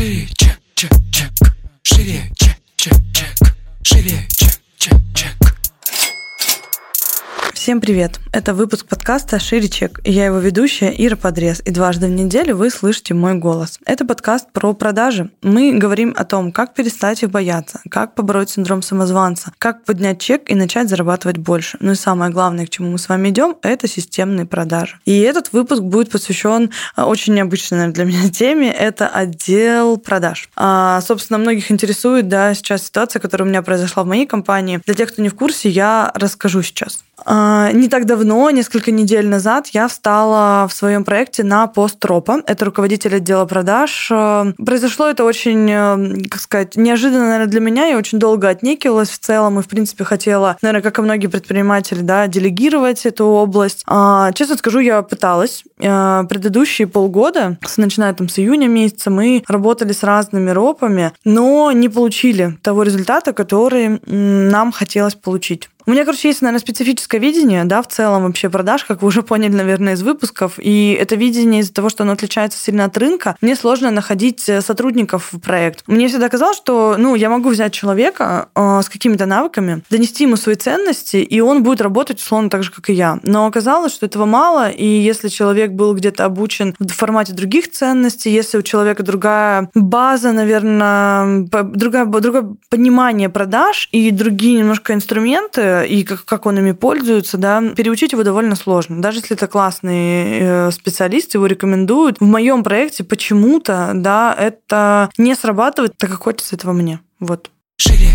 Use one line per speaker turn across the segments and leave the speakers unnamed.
Шире, чек, чек, чек. Шире,
Всем привет! Это выпуск подкаста «Шире чек». И я его ведущая Ира Подрез. И дважды в неделю вы слышите мой голос. Это подкаст про продажи. Мы говорим о том, как перестать их бояться, как побороть синдром самозванца, как поднять чек и начать зарабатывать больше. Ну и самое главное, к чему мы с вами идем, это системные продажи. И этот выпуск будет посвящен а, очень необычной наверное, для меня теме. Это отдел продаж. А, собственно, многих интересует да, сейчас ситуация, которая у меня произошла в моей компании. Для тех, кто не в курсе, я расскажу сейчас. А, не так давно, несколько недель назад, я встала в своем проекте на пост Тропа. Это руководитель отдела продаж. А, произошло это очень, э, как сказать, неожиданно, наверное, для меня. Я очень долго отнекивалась в целом и, в принципе, хотела, наверное, как и многие предприниматели, да, делегировать эту область. А, честно скажу, я пыталась. Предыдущие полгода, начиная там с июня месяца, мы работали с разными ропами, но не получили того результата, который нам хотелось получить. У меня, короче, есть, наверное, специфическое видение, да, в целом вообще продаж, как вы уже поняли, наверное, из выпусков. И это видение из-за того, что оно отличается сильно от рынка, мне сложно находить э, сотрудников в проект. Мне всегда казалось, что, ну, я могу взять человека э, с какими-то навыками, донести ему свои ценности, и он будет работать условно так же, как и я. Но оказалось, что этого мало, и если человек был где-то обучен в формате других ценностей, если у человека другая база, наверное, другое, другое понимание продаж и другие немножко инструменты, и как, как он ими пользуется, да, переучить его довольно сложно. Даже если это классный э, специалист, его рекомендуют. В моем проекте почему-то, да, это не срабатывает, так как хочется этого мне. Вот.
Шире.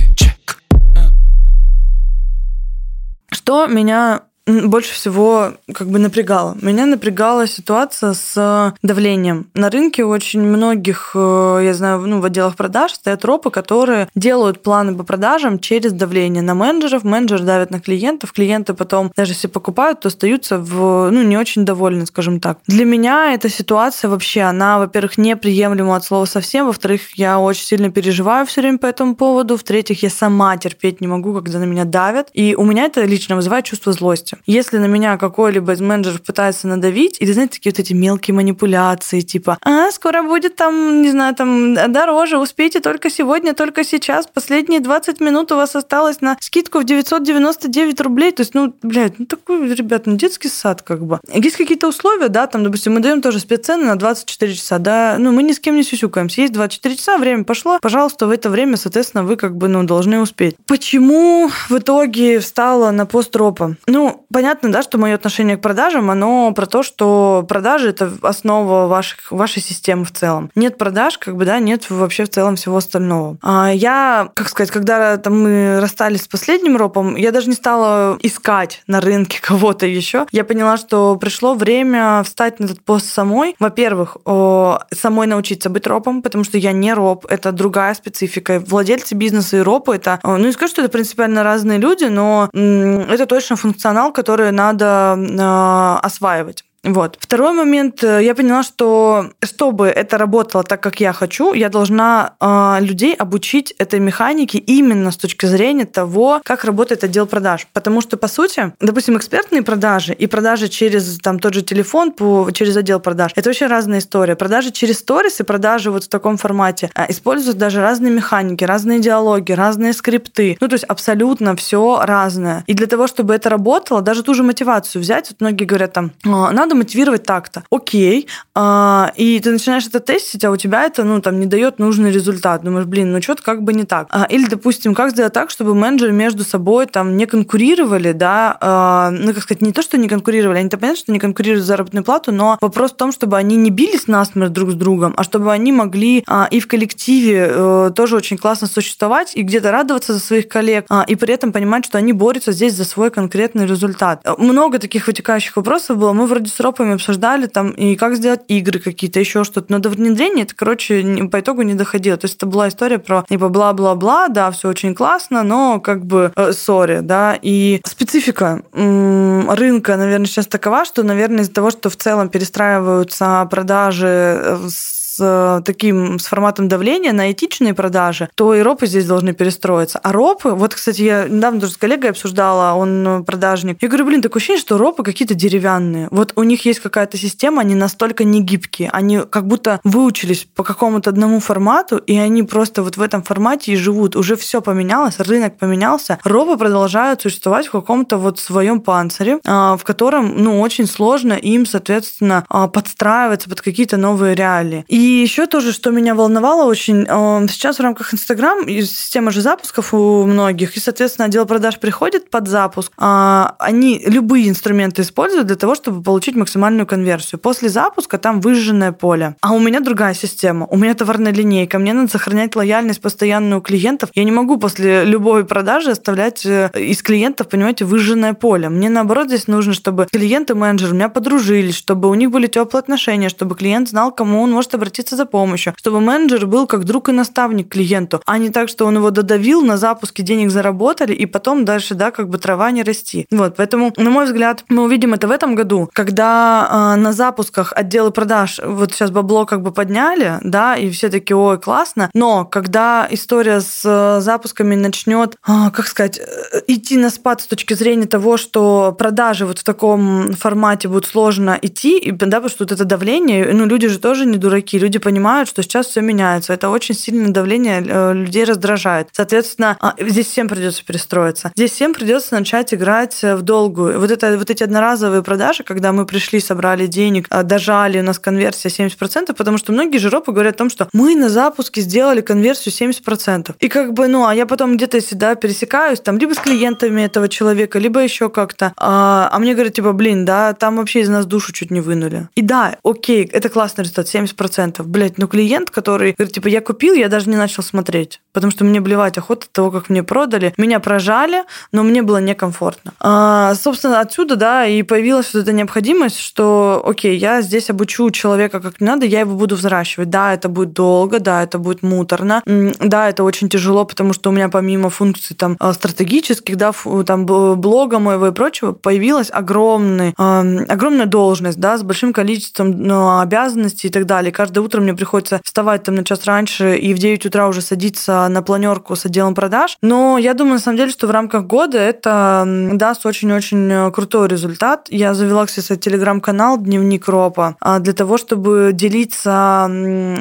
Что меня больше всего как бы напрягало. Меня напрягала ситуация с давлением. На рынке очень многих, э, я знаю, ну, в отделах продаж стоят ропы, которые делают планы по продажам через давление на менеджеров. Менеджеры давят на клиентов. Клиенты потом, даже если покупают, то остаются в, ну, не очень довольны, скажем так. Для меня эта ситуация вообще, она, во-первых, неприемлема от слова совсем. Во-вторых, я очень сильно переживаю все время по этому поводу. В-третьих, я сама терпеть не могу, когда на меня давят. И у меня это лично вызывает чувство злости. Если на меня какой-либо из менеджеров пытается надавить, или, знаете, такие вот эти мелкие манипуляции, типа, а, скоро будет там, не знаю, там дороже, успейте только сегодня, только сейчас, последние 20 минут у вас осталось на скидку в 999 рублей. То есть, ну, блядь, ну такой, ребят, ну детский сад как бы. Есть какие-то условия, да, там, допустим, мы даем тоже спеццены на 24 часа, да, ну, мы ни с кем не сюсюкаемся. Есть 24 часа, время пошло, пожалуйста, в это время, соответственно, вы как бы, ну, должны успеть. Почему в итоге встала на пост тропа? Ну, понятно, да, что мое отношение к продажам, оно про то, что продажи – это основа ваших, вашей системы в целом. Нет продаж, как бы, да, нет вообще в целом всего остального. А я, как сказать, когда там мы расстались с последним ропом, я даже не стала искать на рынке кого-то еще. Я поняла, что пришло время встать на этот пост самой. Во-первых, самой научиться быть ропом, потому что я не роп, это другая специфика. Владельцы бизнеса и ропы – это, ну, не скажу, что это принципиально разные люди, но это точно функционал, которые надо э, осваивать. Вот. Второй момент, э, я поняла, что чтобы это работало так, как я хочу, я должна э, людей обучить этой механике именно с точки зрения того, как работает отдел продаж. Потому что, по сути, допустим, экспертные продажи и продажи через там, тот же телефон, по, через отдел продаж, это очень разная история. Продажи через сторис и продажи вот в таком формате э, используют даже разные механики, разные диалоги, разные скрипты. Ну, то есть абсолютно все разное. И для того, чтобы это работало, даже ту же мотивацию взять, вот многие говорят там, надо надо мотивировать так-то. Окей. А, и ты начинаешь это тестить, а у тебя это, ну, там, не дает нужный результат. Думаешь, блин, ну, что-то как бы не так. А, или, допустим, как сделать так, чтобы менеджеры между собой там не конкурировали, да, а, ну, как сказать, не то, что не конкурировали, они-то понятно, что не конкурируют за заработную плату, но вопрос в том, чтобы они не бились насмерть друг с другом, а чтобы они могли а, и в коллективе а, тоже очень классно существовать и где-то радоваться за своих коллег, а, и при этом понимать, что они борются здесь за свой конкретный результат. Много таких вытекающих вопросов было. Мы вроде с ропами обсуждали там, и как сделать игры какие-то, еще что-то. Но до внедрения это, короче, по итогу не доходило. То есть это была история про типа бла-бла-бла, да, все очень классно, но как бы э, сори, да. И специфика рынка, наверное, сейчас такова, что, наверное, из-за того, что в целом перестраиваются продажи э, с с э, таким, с форматом давления на этичные продажи, то и ропы здесь должны перестроиться. А ропы, вот, кстати, я недавно тоже с коллегой обсуждала, он продажник. Я говорю, блин, такое ощущение, что ропы какие-то деревянные. Вот у них есть какая-то система, они настолько не гибкие, они как будто выучились по какому-то одному формату, и они просто вот в этом формате и живут. Уже все поменялось, рынок поменялся. Ропы продолжают существовать в каком-то вот своем панцире, а, в котором, ну, очень сложно им, соответственно, а, подстраиваться под какие-то новые реалии. И еще тоже, что меня волновало очень, а, сейчас в рамках Инстаграм система же запусков у многих, и, соответственно, отдел продаж приходит под запуск, они любые инструменты используют для того, чтобы получить максимальную конверсию. После запуска там выжженное поле. А у меня другая система. У меня товарная линейка. Мне надо сохранять лояльность постоянную клиентов. Я не могу после любой продажи оставлять э, из клиентов, понимаете, выжженное поле. Мне наоборот здесь нужно, чтобы клиент и менеджер у меня подружились, чтобы у них были теплые отношения, чтобы клиент знал, кому он может обратиться за помощью, чтобы менеджер был как друг и наставник клиенту, а не так, что он его додавил, на запуске денег заработали, и потом дальше, да, как бы трава не расти. Вот, поэтому, на мой взгляд, мы увидим это в этом году, когда э, на запусках отделы продаж вот сейчас бабло как бы подняли, да, и все такие, ой, классно, но когда история с э, запусками начнет, э, как сказать, э, идти на спад с точки зрения того, что продажи вот в таком формате будут сложно идти, и, да, потому что вот это давление, ну, люди же тоже не дураки, люди понимают, что сейчас все меняется, это очень сильное давление э, людей раздражает. Соответственно, а, здесь всем придется перестроиться. Здесь всем придется начать играть в долгую. Вот, это, вот эти одноразовые продажи, когда мы пришли, собрали денег, а, дожали, у нас конверсия 70%, потому что многие жиропы говорят о том, что мы на запуске сделали конверсию 70%. И как бы, ну, а я потом где-то всегда пересекаюсь, там, либо с клиентами этого человека, либо еще как-то. А, а мне говорят, типа, блин, да, там вообще из нас душу чуть не вынули. И да, окей, это классный результат, 70%. Блять, ну клиент, который говорит, типа, я купил, я даже не начал смотреть, потому что мне блевать охота от того, как мне продали. Меня прожали, но мне было некомфортно. А, собственно, отсюда, да, и появилась вот эта необходимость, что, окей, я здесь обучу человека как надо, я его буду взращивать. Да, это будет долго, да, это будет муторно, да, это очень тяжело, потому что у меня помимо функций там а, стратегических, да, там блога моего и прочего, появилась огромный, огромная должность, да, с большим количеством ну, обязанностей и так далее. Каждое утро мне приходится вставать там на час раньше и в 9 утра уже садиться на планерку с отделом продаж. Но я думаю, на самом деле, что в рамках года это даст очень-очень э, крутой результат. Я завела, кстати, телеграм-канал «Дневник ропа» а, для того, чтобы делиться,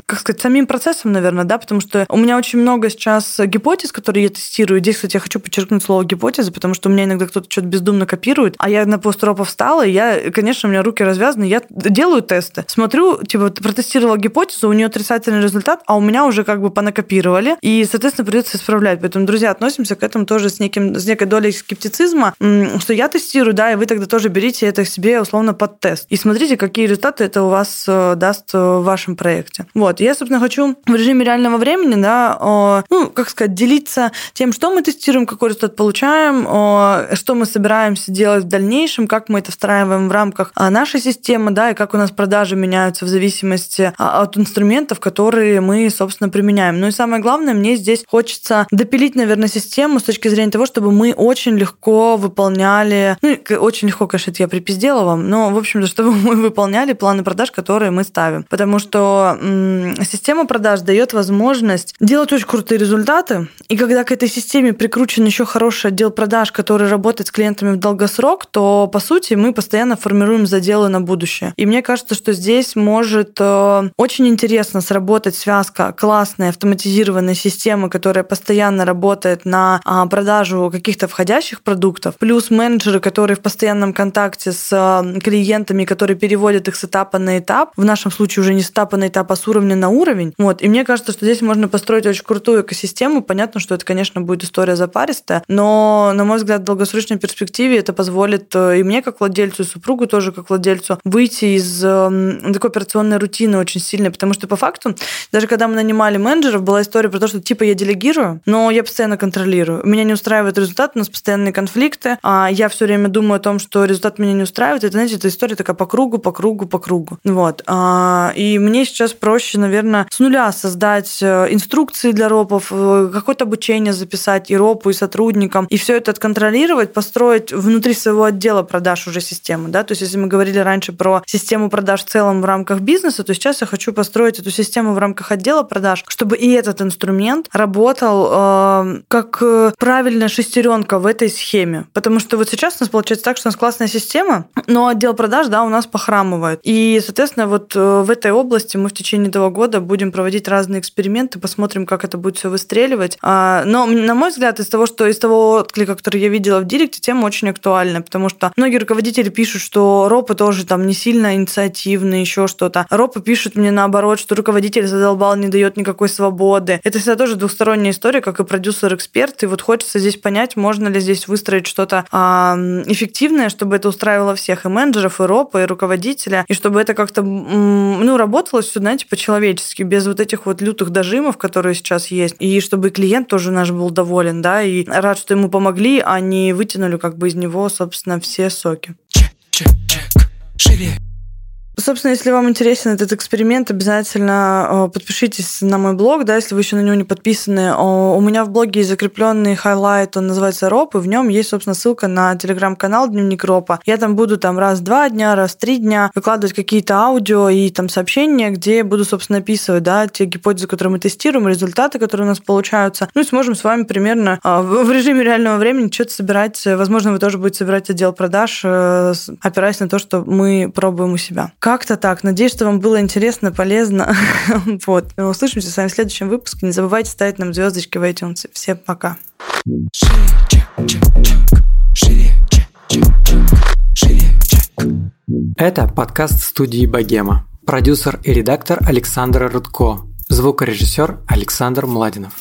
как сказать, самим процессом, наверное, да, потому что у меня очень много сейчас гипотез, которые я тестирую. Здесь, кстати, я хочу подчеркнуть слово гипотеза, потому что у меня иногда кто-то что-то бездумно копирует, а я на пост ропа встала, и я, конечно, у меня руки развязаны, я делаю тесты, смотрю, типа, протестировала гипотезу, у нее отрицательный результат, а у меня уже как бы понакопировали, и, соответственно, придется исправлять. Поэтому, друзья, относимся к этому тоже с, неким, с некой долей скептицизма, что я тестирую, да, и вы тогда тоже берите это себе условно под тест. И смотрите, какие результаты это у вас э, даст э, в вашем проекте. Вот. Я, собственно, хочу в режиме реального времени, да, ну, как сказать, делиться тем, что мы тестируем, какой результат получаем, что мы собираемся делать в дальнейшем, как мы это встраиваем в рамках а, нашей системы, да, и как у нас продажи меняются в зависимости а, от инструментов, которые мы, собственно, применяем. Ну и самое главное, мне здесь хочется допилить, наверное, систему с точки зрения того, чтобы мы очень легко выполняли, ну, очень легко, конечно, это я припиздела вам, но, в общем-то, чтобы мы выполняли планы продаж, которые мы ставим. Потому что м- система продаж дает возможность делать очень крутые результаты, и когда к этой системе прикручен еще хороший отдел продаж, который работает с клиентами в долгосрок, то, по сути, мы постоянно формируем заделы на будущее. И мне кажется, что здесь может э, очень интересно сработать связка классной автоматизированной системы, которая постоянно работает на э, продажу каких-то входящих продуктов, плюс менеджеры, которые в постоянном контакте с э, клиентами, которые переводят их с этапа на этап, в нашем случае уже не с этапа на этап, а с уровня на уровень. Вот. И мне кажется, что здесь можно построить очень крутую экосистему. Понятно, что это, конечно, будет история запаристая, но, на мой взгляд, в долгосрочной перспективе это позволит и мне, как владельцу, и супругу тоже, как владельцу, выйти из такой операционной рутины очень сильно, потому что по факту, даже когда мы нанимали менеджеров, была история про то, что типа я делегирую, но я постоянно контролирую. Меня не устраивает результат, у нас постоянные конфликты, а я все время думаю о том, что результат меня не устраивает. Это, знаете, эта история такая по кругу, по кругу, по кругу. Вот. А, и мне сейчас проще, наверное, с нуля создать э, инструкции для ропов, э, какое-то обучение записать и ропу, и сотрудникам, и все это отконтролировать, построить внутри своего отдела продаж уже систему. Да? То есть, если мы говорили раньше про систему продаж в целом в рамках бизнеса, то сейчас я хочу хочу построить эту систему в рамках отдела продаж, чтобы и этот инструмент работал э, как правильная шестеренка в этой схеме. Потому что вот сейчас у нас получается так, что у нас классная система, но отдел продаж, да, у нас похрамывает. И, соответственно, вот э, в этой области мы в течение этого года будем проводить разные эксперименты, посмотрим, как это будет все выстреливать. А, но, на мой взгляд, из того, что из того отклика, который я видела в Директе, тема очень актуальна, потому что многие руководители пишут, что ропы тоже там не сильно инициативные, еще что-то. Ропы пишут мне наоборот, что руководитель задолбал, не дает никакой свободы. Это всегда тоже двухсторонняя история, как и продюсер-эксперт. И вот хочется здесь понять, можно ли здесь выстроить что-то а, эффективное, чтобы это устраивало всех, и менеджеров, и ропа, и руководителя, и чтобы это как-то ну, работало все, знаете, по-человечески, без вот этих вот лютых дожимов, которые сейчас есть, и чтобы клиент тоже наш был доволен, да, и рад, что ему помогли, а не вытянули как бы из него, собственно, все соки.
Check, check, check. Живее.
Собственно, если вам интересен этот эксперимент, обязательно э, подпишитесь на мой блог, да, если вы еще на него не подписаны. У меня в блоге есть закрепленный highlight, он называется РОП, и в нем есть, собственно, ссылка на телеграм-канал Дневник РОПа. Я там буду там раз в два дня, раз в три дня выкладывать какие-то аудио и там сообщения, где буду, собственно, описывать, да, те гипотезы, которые мы тестируем, результаты, которые у нас получаются. Ну и сможем с вами примерно э, в режиме реального времени что-то собирать. Возможно, вы тоже будете собирать отдел продаж, э, опираясь на то, что мы пробуем у себя. Как-то так. Надеюсь, что вам было интересно, полезно. вот. Услышимся с вами в следующем выпуске. Не забывайте ставить нам звездочки в iTunes. Всем пока.
Это подкаст студии Богема. Продюсер и редактор Александр Рудко. Звукорежиссер Александр Младинов.